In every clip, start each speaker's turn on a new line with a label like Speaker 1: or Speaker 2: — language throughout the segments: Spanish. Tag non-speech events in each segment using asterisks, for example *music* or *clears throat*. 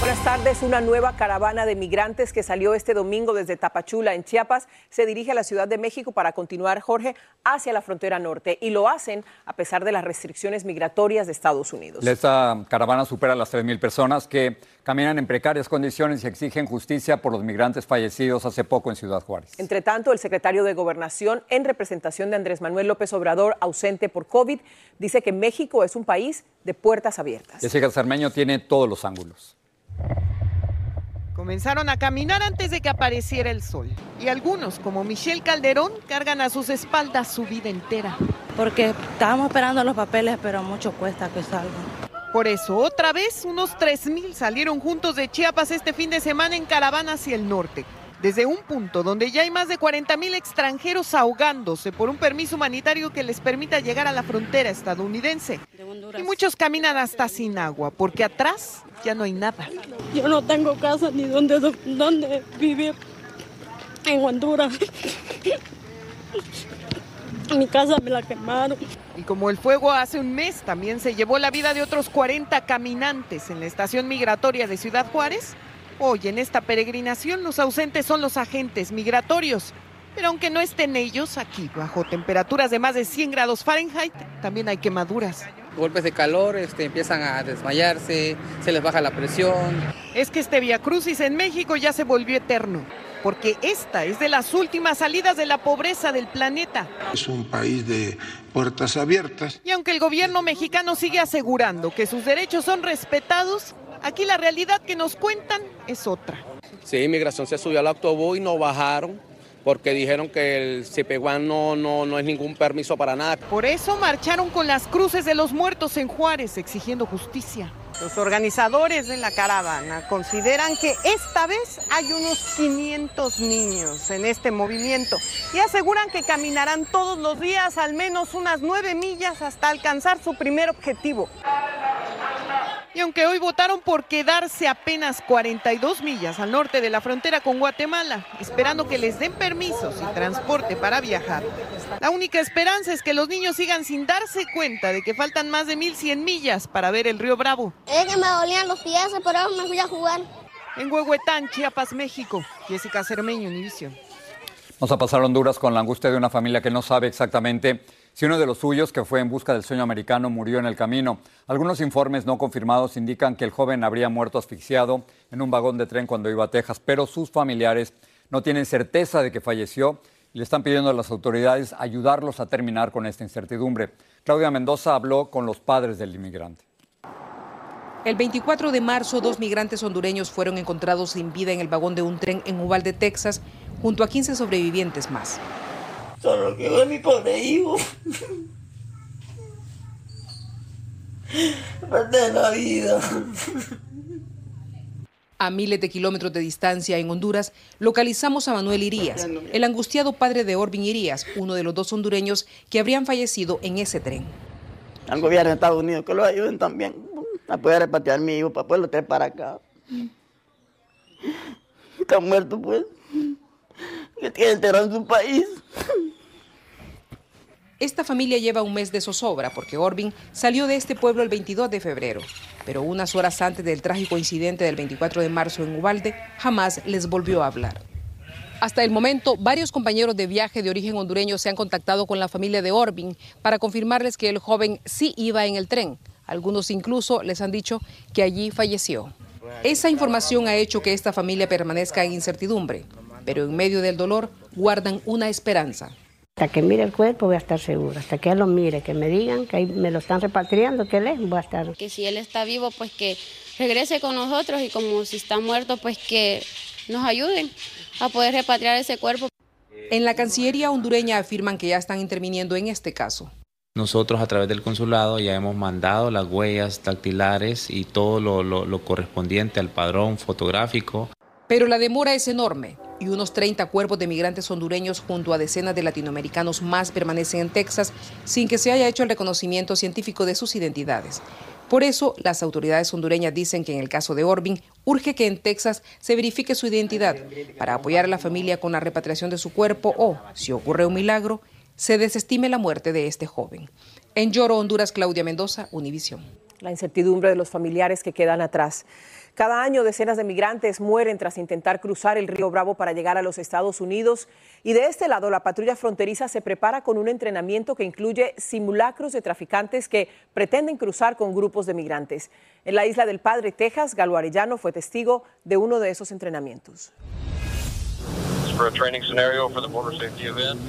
Speaker 1: Buenas tardes. Una nueva caravana de migrantes que salió este domingo desde Tapachula, en Chiapas, se dirige a la Ciudad de México para continuar, Jorge, hacia la frontera norte. Y lo hacen a pesar de las restricciones migratorias de Estados Unidos.
Speaker 2: Esta caravana supera las 3.000 personas que caminan en precarias condiciones y exigen justicia por los migrantes fallecidos hace poco en Ciudad Juárez.
Speaker 1: Entre tanto, el secretario de Gobernación, en representación de Andrés Manuel López Obrador, ausente por COVID, dice que México es un país de puertas abiertas.
Speaker 2: Jessica Cermeño tiene todos los ángulos.
Speaker 3: Comenzaron a caminar antes de que apareciera el sol. Y algunos, como Michelle Calderón, cargan a sus espaldas su vida entera.
Speaker 4: Porque estábamos esperando los papeles, pero mucho cuesta que salgan.
Speaker 3: Por eso, otra vez, unos 3.000 salieron juntos de Chiapas este fin de semana en caravana hacia el norte. Desde un punto donde ya hay más de 40.000 extranjeros ahogándose por un permiso humanitario que les permita llegar a la frontera estadounidense. Y muchos caminan hasta sin agua, porque atrás ya no hay nada.
Speaker 4: Yo no tengo casa ni donde, donde vivir en Honduras. *laughs* Mi casa me la quemaron.
Speaker 3: Y como el fuego hace un mes también se llevó la vida de otros 40 caminantes en la estación migratoria de Ciudad Juárez, hoy en esta peregrinación los ausentes son los agentes migratorios. Pero aunque no estén ellos aquí bajo temperaturas de más de 100 grados Fahrenheit, también hay quemaduras
Speaker 5: golpes de calor, este, empiezan a desmayarse, se les baja la presión.
Speaker 3: Es que este Via Crucis en México ya se volvió eterno, porque esta es de las últimas salidas de la pobreza del planeta.
Speaker 6: Es un país de puertas abiertas.
Speaker 3: Y aunque el gobierno mexicano sigue asegurando que sus derechos son respetados, aquí la realidad que nos cuentan es otra.
Speaker 5: Sí, inmigración se subió al autobús y no bajaron porque dijeron que el CPGUAN no, no, no es ningún permiso para nada.
Speaker 3: Por eso marcharon con las cruces de los muertos en Juárez exigiendo justicia. Los organizadores de la caravana consideran que esta vez hay unos 500 niños en este movimiento y aseguran que caminarán todos los días al menos unas nueve millas hasta alcanzar su primer objetivo. Aunque hoy votaron por quedarse apenas 42 millas al norte de la frontera con Guatemala, esperando que les den permisos y transporte para viajar, la única esperanza es que los niños sigan sin darse cuenta de que faltan más de 1100 millas para ver el río Bravo.
Speaker 7: Es que me dolían los pies, por eso me fui a jugar.
Speaker 3: En Huehuetán, Chiapas, México, Jessica Cermeño, Univision.
Speaker 2: Vamos a pasar a Honduras con la angustia de una familia que no sabe exactamente si uno de los suyos, que fue en busca del sueño americano, murió en el camino. Algunos informes no confirmados indican que el joven habría muerto asfixiado en un vagón de tren cuando iba a Texas, pero sus familiares no tienen certeza de que falleció y le están pidiendo a las autoridades ayudarlos a terminar con esta incertidumbre. Claudia Mendoza habló con los padres del inmigrante.
Speaker 8: El 24 de marzo, dos migrantes hondureños fueron encontrados sin vida en el vagón de un tren en Uvalde, Texas, junto a 15 sobrevivientes más.
Speaker 9: Solo quedó mi pobre hijo. De la vida.
Speaker 8: A miles de kilómetros de distancia en Honduras, localizamos a Manuel Irías, el angustiado padre de Orbin Irías, uno de los dos hondureños que habrían fallecido en ese tren.
Speaker 9: Al gobierno de Estados Unidos que lo ayuden también a poder repatriar a mi hijo, para poderlo traer para acá. Está muerto, pues. Que tiene enterrado en su país.
Speaker 8: Esta familia lleva un mes de zozobra porque Orbin salió de este pueblo el 22 de febrero, pero unas horas antes del trágico incidente del 24 de marzo en Ubalde, jamás les volvió a hablar. Hasta el momento, varios compañeros de viaje de origen hondureño se han contactado con la familia de Orbin para confirmarles que el joven sí iba en el tren. Algunos incluso les han dicho que allí falleció. Esa información ha hecho que esta familia permanezca en incertidumbre, pero en medio del dolor guardan una esperanza.
Speaker 10: Hasta que mire el cuerpo voy a estar segura, hasta que él lo mire, que me digan que me lo están repatriando, que él es, voy a estar.
Speaker 7: Que si él está vivo, pues que regrese con nosotros y como si está muerto, pues que nos ayuden a poder repatriar ese cuerpo.
Speaker 8: En la Cancillería hondureña afirman que ya están interviniendo en este caso.
Speaker 11: Nosotros a través del consulado ya hemos mandado las huellas dactilares y todo lo, lo correspondiente al padrón fotográfico.
Speaker 8: Pero la demora es enorme y unos 30 cuerpos de migrantes hondureños junto a decenas de latinoamericanos más permanecen en Texas sin que se haya hecho el reconocimiento científico de sus identidades. Por eso, las autoridades hondureñas dicen que en el caso de Orbin, urge que en Texas se verifique su identidad para apoyar a la familia con la repatriación de su cuerpo o, si ocurre un milagro, se desestime la muerte de este joven. En Lloro, Honduras, Claudia Mendoza, Univisión.
Speaker 1: La incertidumbre de los familiares que quedan atrás. Cada año decenas de migrantes mueren tras intentar cruzar el río Bravo para llegar a los Estados Unidos y de este lado la patrulla fronteriza se prepara con un entrenamiento que incluye simulacros de traficantes que pretenden cruzar con grupos de migrantes. En la isla del Padre, Texas, Galo Arellano fue testigo de uno de esos entrenamientos.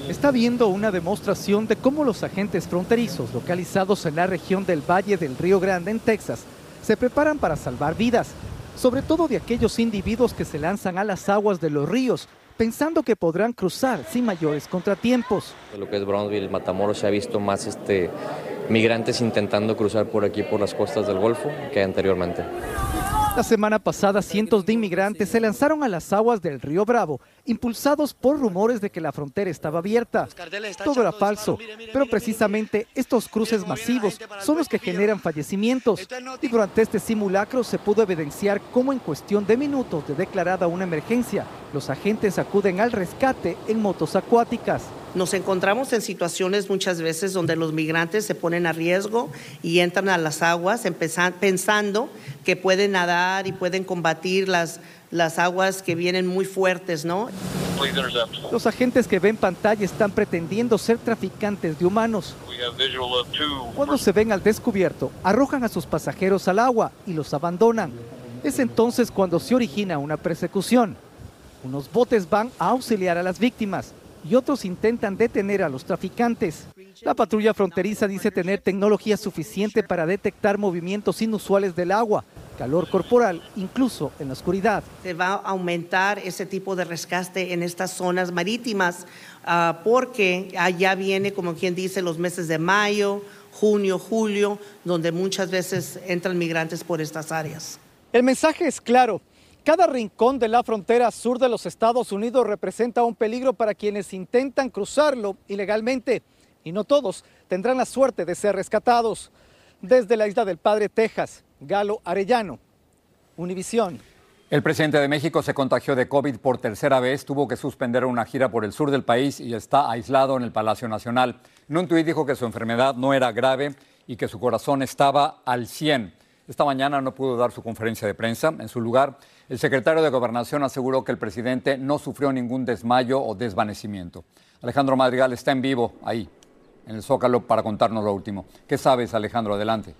Speaker 12: Está viendo una demostración de cómo los agentes fronterizos localizados en la región del Valle del Río Grande en Texas se preparan para salvar vidas sobre todo de aquellos individuos que se lanzan a las aguas de los ríos pensando que podrán cruzar sin mayores contratiempos.
Speaker 13: Lo que es Brownsville, Matamoros, se ha visto más este, migrantes intentando cruzar por aquí, por las costas del Golfo, que anteriormente.
Speaker 12: La semana pasada, cientos de inmigrantes se lanzaron a las aguas del río Bravo, impulsados por rumores de que la frontera estaba abierta. Todo era falso, pero precisamente estos cruces masivos son los que generan fallecimientos. Y durante este simulacro se pudo evidenciar cómo en cuestión de minutos de declarada una emergencia, los agentes acuden al rescate en motos acuáticas.
Speaker 3: Nos encontramos en situaciones muchas veces donde los migrantes se ponen a riesgo y entran a las aguas pensando que pueden nadar y pueden combatir las, las aguas que vienen muy fuertes, ¿no?
Speaker 12: Los agentes que ven pantalla están pretendiendo ser traficantes de humanos. Cuando se ven al descubierto, arrojan a sus pasajeros al agua y los abandonan. Es entonces cuando se origina una persecución. Unos botes van a auxiliar a las víctimas y otros intentan detener a los traficantes. La patrulla fronteriza dice tener tecnología suficiente para detectar movimientos inusuales del agua, calor corporal, incluso en la oscuridad.
Speaker 3: Se va a aumentar ese tipo de rescate en estas zonas marítimas ah, porque allá viene, como quien dice, los meses de mayo, junio, julio, donde muchas veces entran migrantes por estas áreas.
Speaker 12: El mensaje es claro. Cada rincón de la frontera sur de los Estados Unidos representa un peligro para quienes intentan cruzarlo ilegalmente y no todos tendrán la suerte de ser rescatados. Desde la isla del Padre, Texas, Galo Arellano, Univisión.
Speaker 2: El presidente de México se contagió de COVID por tercera vez, tuvo que suspender una gira por el sur del país y está aislado en el Palacio Nacional. En un tuit dijo que su enfermedad no era grave y que su corazón estaba al 100. Esta mañana no pudo dar su conferencia de prensa. En su lugar, el secretario de Gobernación aseguró que el presidente no sufrió ningún desmayo o desvanecimiento. Alejandro Madrigal está en vivo ahí, en el Zócalo, para contarnos lo último. ¿Qué sabes, Alejandro? Adelante.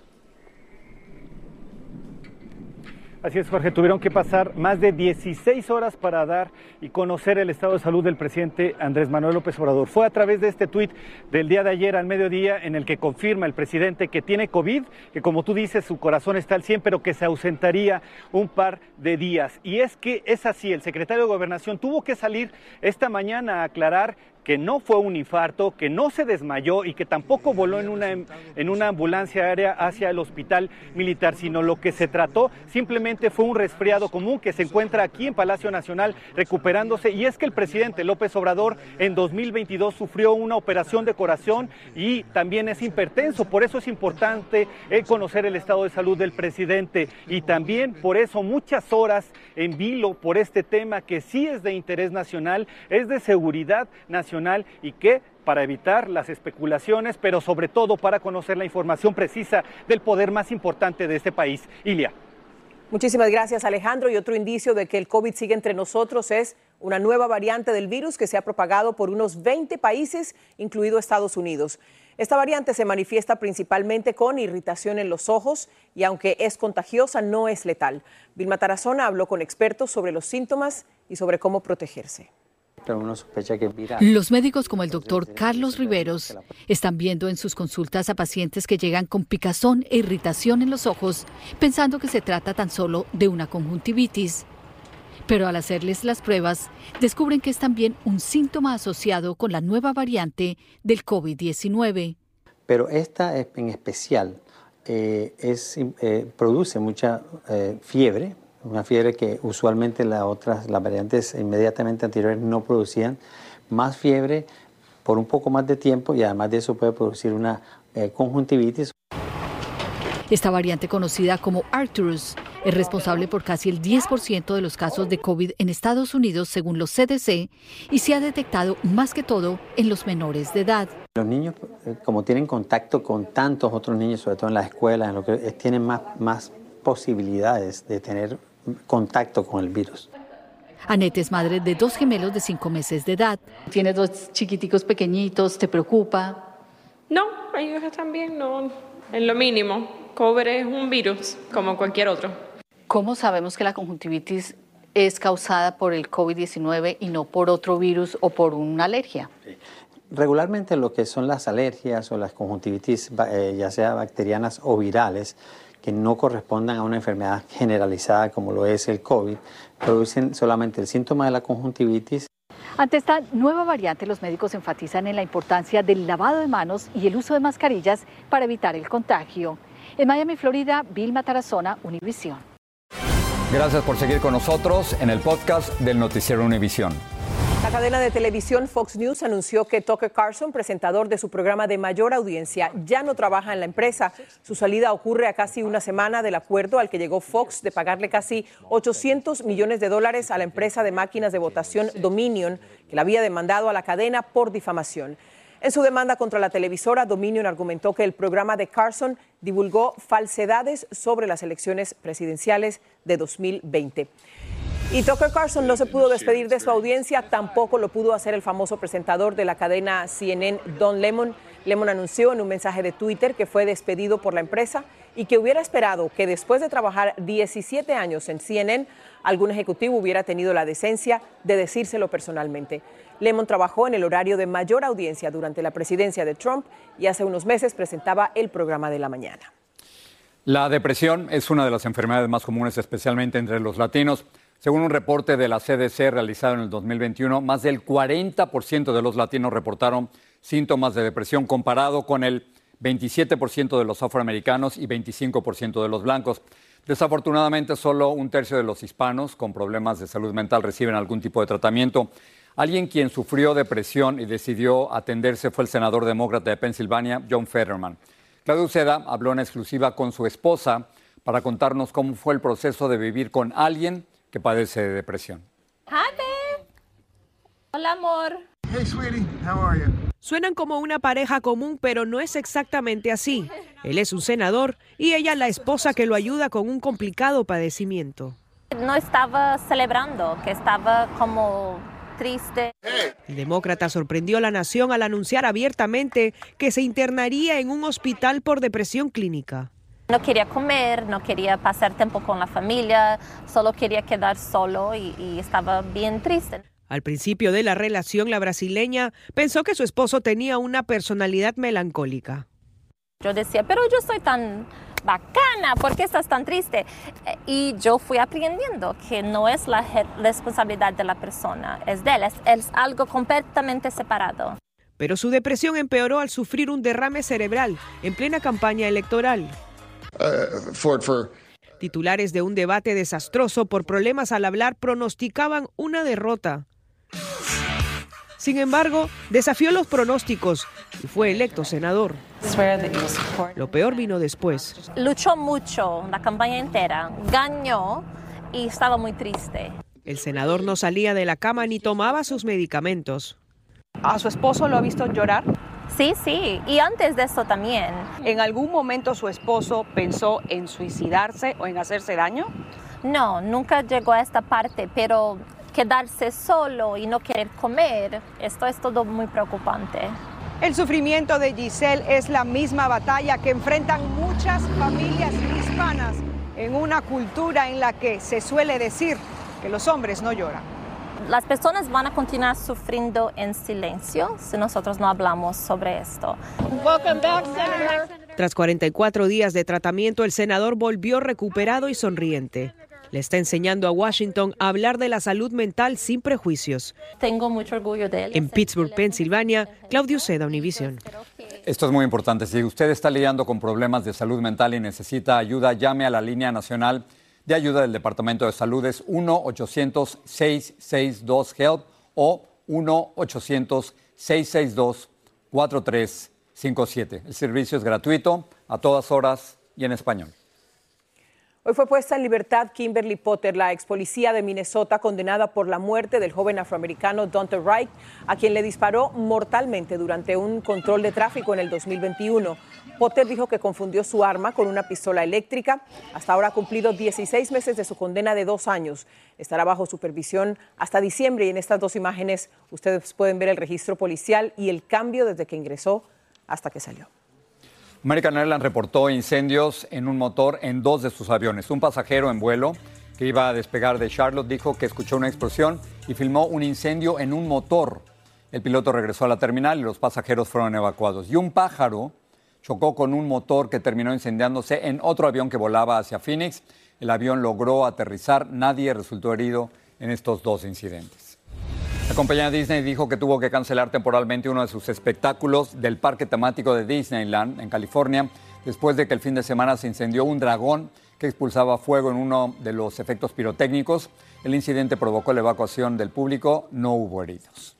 Speaker 14: Así es, Jorge, tuvieron que pasar más de 16 horas para dar y conocer el estado de salud del presidente Andrés Manuel López Obrador. Fue a través de este tuit del día de ayer al mediodía en el que confirma el presidente que tiene COVID, que como tú dices, su corazón está al 100, pero que se ausentaría un par de días. Y es que es así, el secretario de Gobernación tuvo que salir esta mañana a aclarar que no fue un infarto, que no se desmayó y que tampoco voló en una, en una ambulancia aérea hacia el hospital militar, sino lo que se trató simplemente fue un resfriado común que se encuentra aquí en Palacio Nacional recuperándose. Y es que el presidente López Obrador en 2022 sufrió una operación de corazón y también es hipertenso. Por eso es importante eh, conocer el estado de salud del presidente y también por eso muchas horas en vilo por este tema que sí es de interés nacional, es de seguridad nacional y que para evitar las especulaciones, pero sobre todo para conocer la información precisa del poder más importante de este país. Ilia.
Speaker 1: Muchísimas gracias Alejandro. Y otro indicio de que el COVID sigue entre nosotros es una nueva variante del virus que se ha propagado por unos 20 países, incluido Estados Unidos. Esta variante se manifiesta principalmente con irritación en los ojos y aunque es contagiosa, no es letal. Vilma Tarazona habló con expertos sobre los síntomas y sobre cómo protegerse.
Speaker 15: Los médicos como el doctor Carlos Riveros están viendo en sus consultas a pacientes que llegan con picazón e irritación en los ojos, pensando que se trata tan solo de una conjuntivitis. Pero al hacerles las pruebas, descubren que es también un síntoma asociado con la nueva variante del COVID-19.
Speaker 16: Pero esta en especial eh, es, eh, produce mucha eh, fiebre, una fiebre que usualmente las otras, las variantes inmediatamente anteriores no producían, más fiebre por un poco más de tiempo y además de eso puede producir una conjuntivitis.
Speaker 15: Esta variante conocida como Arcturus es responsable por casi el 10% de los casos de COVID en Estados Unidos según los CDC y se ha detectado más que todo en los menores de edad.
Speaker 16: Los niños, eh, como tienen contacto con tantos otros niños, sobre todo en las escuelas, en lo que tienen más, más posibilidades de tener contacto con el virus.
Speaker 15: Anette es madre de dos gemelos de cinco meses de edad.
Speaker 17: Tienes dos chiquiticos pequeñitos, ¿te preocupa?
Speaker 18: No, ellos están bien, no, en lo mínimo. COVID es un virus como cualquier otro.
Speaker 17: ¿Cómo sabemos que la conjuntivitis es causada por el COVID-19 y no por otro virus o por una alergia?
Speaker 16: Regularmente lo que son las alergias o las conjuntivitis, eh, ya sea bacterianas o virales, que no correspondan a una enfermedad generalizada como lo es el COVID, producen solamente el síntoma de la conjuntivitis.
Speaker 15: Ante esta nueva variante, los médicos enfatizan en la importancia del lavado de manos y el uso de mascarillas para evitar el contagio. En Miami, Florida, Vilma Tarazona, Univisión.
Speaker 2: Gracias por seguir con nosotros en el podcast del Noticiero Univisión.
Speaker 1: La cadena de televisión Fox News anunció que Tucker Carlson, presentador de su programa de mayor audiencia, ya no trabaja en la empresa. Su salida ocurre a casi una semana del acuerdo al que llegó Fox de pagarle casi 800 millones de dólares a la empresa de máquinas de votación Dominion, que la había demandado a la cadena por difamación. En su demanda contra la televisora, Dominion argumentó que el programa de Carson divulgó falsedades sobre las elecciones presidenciales de 2020. Y Tucker Carlson no se pudo despedir de su audiencia, tampoco lo pudo hacer el famoso presentador de la cadena CNN, Don Lemon. Lemon anunció en un mensaje de Twitter que fue despedido por la empresa y que hubiera esperado que después de trabajar 17 años en CNN, algún ejecutivo hubiera tenido la decencia de decírselo personalmente. Lemon trabajó en el horario de mayor audiencia durante la presidencia de Trump y hace unos meses presentaba el programa de la mañana.
Speaker 2: La depresión es una de las enfermedades más comunes, especialmente entre los latinos. Según un reporte de la CDC realizado en el 2021, más del 40% de los latinos reportaron síntomas de depresión comparado con el 27% de los afroamericanos y 25% de los blancos. Desafortunadamente, solo un tercio de los hispanos con problemas de salud mental reciben algún tipo de tratamiento. Alguien quien sufrió depresión y decidió atenderse fue el senador demócrata de Pensilvania, John Fetterman. Claudio Uceda habló en exclusiva con su esposa para contarnos cómo fue el proceso de vivir con alguien que padece de depresión.
Speaker 18: Hola, amor.
Speaker 19: Hey, sweetie, how are you?
Speaker 20: Suenan como una pareja común, pero no es exactamente así. Él es un senador y ella la esposa que lo ayuda con un complicado padecimiento.
Speaker 18: No estaba celebrando, que estaba como triste.
Speaker 20: El demócrata sorprendió a la nación al anunciar abiertamente que se internaría en un hospital por depresión clínica.
Speaker 18: No quería comer, no quería pasar tiempo con la familia, solo quería quedar solo y, y estaba bien triste.
Speaker 20: Al principio de la relación, la brasileña pensó que su esposo tenía una personalidad melancólica.
Speaker 18: Yo decía, pero yo soy tan bacana, ¿por qué estás tan triste? Y yo fui aprendiendo que no es la responsabilidad de la persona, es de él, es, algo completamente separado.
Speaker 20: Pero su depresión empeoró al sufrir un derrame cerebral en plena campaña electoral. Uh, Titulares de un debate desastroso por problemas al hablar pronosticaban una derrota. Sin embargo, desafió los pronósticos y fue electo senador. Lo peor vino después.
Speaker 18: Luchó mucho la campaña entera, ganó y estaba muy triste.
Speaker 20: El senador no salía de la cama ni tomaba sus medicamentos.
Speaker 21: ¿A su esposo lo ha visto llorar?
Speaker 18: Sí, sí, y antes de eso también.
Speaker 21: ¿En algún momento su esposo pensó en suicidarse o en hacerse daño?
Speaker 18: No, nunca llegó a esta parte, pero quedarse solo y no querer comer, esto es todo muy preocupante.
Speaker 21: El sufrimiento de Giselle es la misma batalla que enfrentan muchas familias hispanas en una cultura en la que se suele decir que los hombres no lloran.
Speaker 18: Las personas van a continuar sufriendo en silencio si nosotros no hablamos sobre esto.
Speaker 20: Tras 44 días de tratamiento, el senador volvió recuperado y sonriente le está enseñando a Washington a hablar de la salud mental sin prejuicios.
Speaker 18: Tengo mucho orgullo de él.
Speaker 20: En Pittsburgh, Pensilvania, Claudio Seda, Univision.
Speaker 2: Esto es muy importante. Si usted está lidiando con problemas de salud mental y necesita ayuda, llame a la línea nacional de ayuda del Departamento de Salud. Es 1-800-662-HELP o 1-800-662-4357. El servicio es gratuito, a todas horas y en español.
Speaker 1: Hoy fue puesta en libertad Kimberly Potter, la ex policía de Minnesota condenada por la muerte del joven afroamericano Dante Wright, a quien le disparó mortalmente durante un control de tráfico en el 2021. Potter dijo que confundió su arma con una pistola eléctrica. Hasta ahora ha cumplido 16 meses de su condena de dos años. Estará bajo supervisión hasta diciembre y en estas dos imágenes ustedes pueden ver el registro policial y el cambio desde que ingresó hasta que salió.
Speaker 2: American Airlines reportó incendios en un motor en dos de sus aviones. Un pasajero en vuelo que iba a despegar de Charlotte dijo que escuchó una explosión y filmó un incendio en un motor. El piloto regresó a la terminal y los pasajeros fueron evacuados. Y un pájaro chocó con un motor que terminó incendiándose en otro avión que volaba hacia Phoenix. El avión logró aterrizar. Nadie resultó herido en estos dos incidentes. La compañía Disney dijo que tuvo que cancelar temporalmente uno de sus espectáculos del parque temático de Disneyland en California después de que el fin de semana se incendió un dragón que expulsaba fuego en uno de los efectos pirotécnicos. El incidente provocó la evacuación del público, no hubo heridos.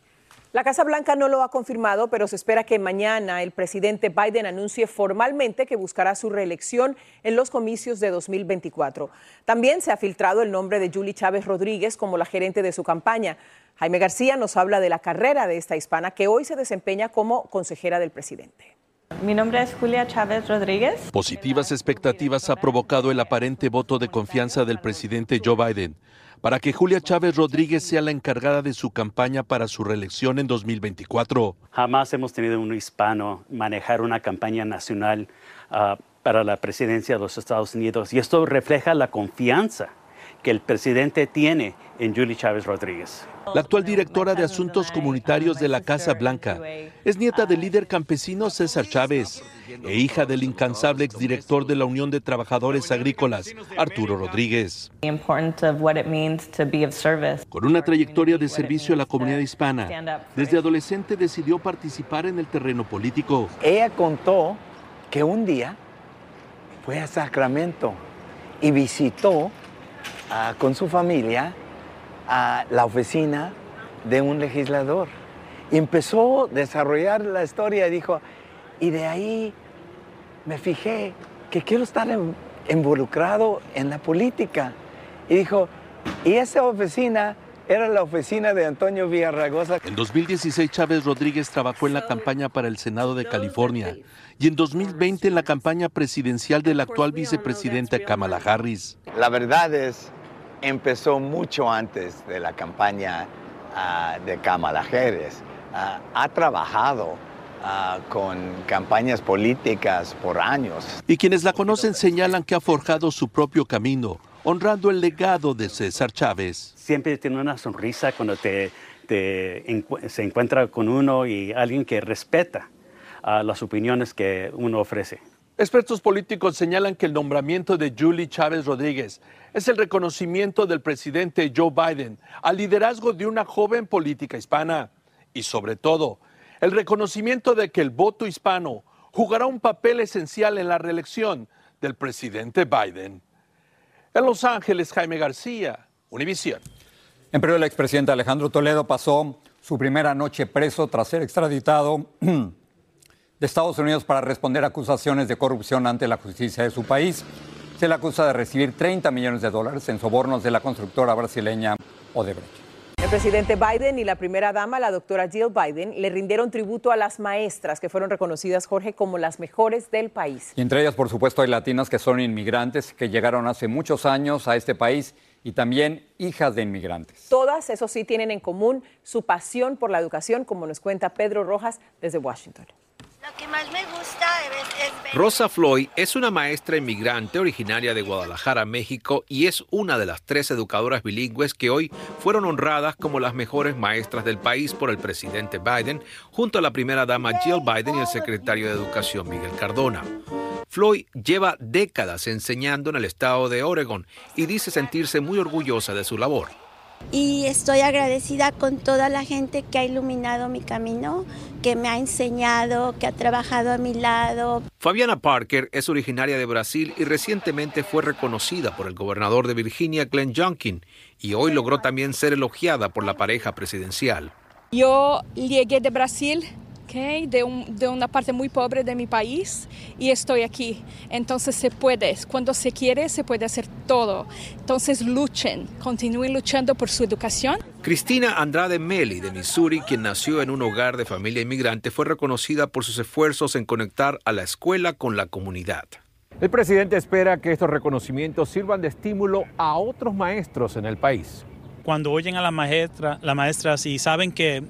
Speaker 1: La Casa Blanca no lo ha confirmado, pero se espera que mañana el presidente Biden anuncie formalmente que buscará su reelección en los comicios de 2024. También se ha filtrado el nombre de Julie Chávez Rodríguez como la gerente de su campaña. Jaime García nos habla de la carrera de esta hispana que hoy se desempeña como consejera del presidente.
Speaker 22: Mi nombre es Julia Chávez Rodríguez.
Speaker 23: Positivas expectativas ha provocado el aparente voto de confianza del presidente Joe Biden para que Julia Chávez Rodríguez sea la encargada de su campaña para su reelección en 2024.
Speaker 24: Jamás hemos tenido un hispano manejar una campaña nacional ah, para la presidencia de los Estados Unidos y esto refleja la confianza que el presidente tiene en Julie Chávez Rodríguez.
Speaker 23: La actual directora de Asuntos Comunitarios de la Casa Blanca es nieta del líder campesino César Chávez e hija del incansable exdirector de la Unión de Trabajadores Agrícolas, Arturo Rodríguez. Con una trayectoria de servicio a la comunidad hispana, desde adolescente decidió participar en el terreno político.
Speaker 25: Ella contó que un día fue a Sacramento y visitó con su familia a la oficina de un legislador. Y empezó a desarrollar la historia y dijo, y de ahí me fijé que quiero estar involucrado en la política. Y dijo, y esa oficina era la oficina de Antonio Villarragosa.
Speaker 23: En 2016 Chávez Rodríguez trabajó en la campaña para el Senado de California y en 2020 en la campaña presidencial de la actual vicepresidenta Kamala Harris.
Speaker 25: La verdad es empezó mucho antes de la campaña ah, de Kamala Harris. Ah, ha trabajado ah, con campañas políticas por años.
Speaker 23: Y quienes la conocen señalan que ha forjado su propio camino, honrando el legado de César Chávez.
Speaker 24: Siempre tiene una sonrisa cuando te, se encuentra con uno y alguien que respeta las opiniones que uno ofrece.
Speaker 23: Expertos políticos señalan que el nombramiento de Julie Chávez Rodríguez es el reconocimiento del presidente Joe Biden al liderazgo de una joven política hispana y sobre todo el reconocimiento de que el voto hispano jugará un papel esencial en la reelección del presidente Biden. En Los Ángeles, Jaime García, Univisión.
Speaker 2: En Perú, el expresidente Alejandro Toledo pasó su primera noche preso tras ser extraditado *clears throat* de Estados Unidos para responder a acusaciones de corrupción ante la justicia de su país. Se le acusa de recibir 30 millones de dólares en sobornos de la constructora brasileña Odebrecht.
Speaker 1: El presidente Biden y la primera dama, la doctora Jill Biden, le rindieron tributo a las maestras que fueron reconocidas, Jorge, como las mejores del país.
Speaker 2: Y entre ellas, por supuesto, hay latinas que son inmigrantes, que llegaron hace muchos años a este país y también hijas de inmigrantes.
Speaker 1: Todas, eso sí, tienen en común su pasión por la educación, como nos cuenta Pedro Rojas desde Washington.
Speaker 26: Rosa Floyd es una maestra inmigrante originaria de Guadalajara, México, y es una de las tres educadoras bilingües que hoy fueron honradas como las mejores maestras del país por el presidente Biden, junto a la primera dama Jill Biden y el secretario de Educación Miguel Cardona. Floyd lleva décadas enseñando en el estado de Oregon y dice sentirse muy orgullosa de su labor.
Speaker 9: Y estoy agradecida con toda la gente que ha iluminado mi camino, que me ha enseñado, que ha trabajado a mi lado.
Speaker 26: Fabiana Parker es originaria de Brasil y recientemente fue reconocida por el gobernador de Virginia, Glenn Youngkin, y hoy logró también ser elogiada por la pareja presidencial.
Speaker 14: Yo llegué de Brasil de, un, de, una parte muy pobre de mi país y estoy aquí. Entonces se puede, cuando se quiere se puede hacer todo. Entonces luchen, continúen luchando por su educación.
Speaker 26: Cristina Andrade Meli de Missouri, quien nació en un hogar de familia inmigrante, fue reconocida por sus esfuerzos en conectar a la escuela con la comunidad.
Speaker 27: El presidente espera que estos reconocimientos sirvan de estímulo a otros maestros en el país.
Speaker 28: Cuando oyen a la maestra, las maestras y saben que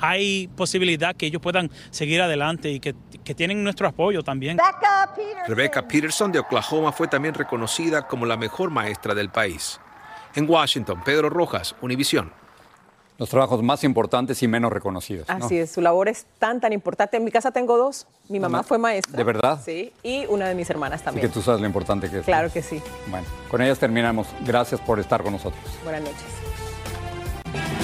Speaker 28: hay posibilidad que ellos puedan seguir adelante y que, que tienen nuestro apoyo también.
Speaker 26: Rebecca Peterson de Oklahoma fue también reconocida como la mejor maestra del país. En Washington, Pedro Rojas, Univisión.
Speaker 2: Los trabajos más importantes y menos reconocidos.
Speaker 1: Así es, su labor es tan, tan importante. En mi casa tengo dos. Mi mamá fue maestra.
Speaker 2: ¿De verdad?
Speaker 1: Sí, y una de mis hermanas también.
Speaker 2: Y que tú sabes lo importante que es.
Speaker 1: Claro que sí.
Speaker 2: Bueno, con ellas terminamos. Gracias por estar con nosotros.
Speaker 1: Buenas noches.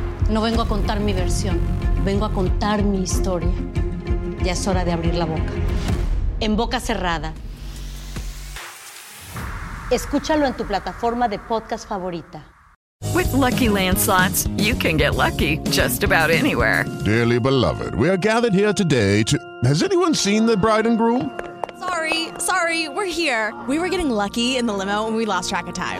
Speaker 29: No vengo a contar mi versión, vengo a contar mi historia. Ya es hora de abrir la boca. En boca cerrada. Escúchalo en tu plataforma de podcast favorita.
Speaker 30: With lucky landslots, you can get lucky just about anywhere.
Speaker 31: Dearly beloved, we are gathered here today to. Has anyone seen the bride and groom?
Speaker 21: Sorry, sorry, we're here. We were getting lucky in the limo and we lost track of time.